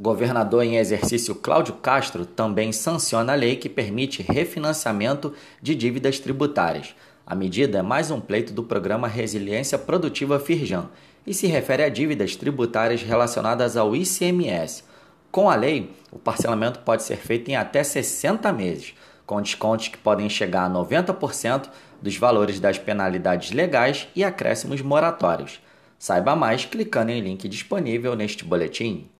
Governador em exercício Cláudio Castro também sanciona a lei que permite refinanciamento de dívidas tributárias. A medida é mais um pleito do programa Resiliência Produtiva Firjan e se refere a dívidas tributárias relacionadas ao ICMS. Com a lei, o parcelamento pode ser feito em até 60 meses, com descontos que podem chegar a 90% dos valores das penalidades legais e acréscimos moratórios. Saiba mais clicando em link disponível neste boletim.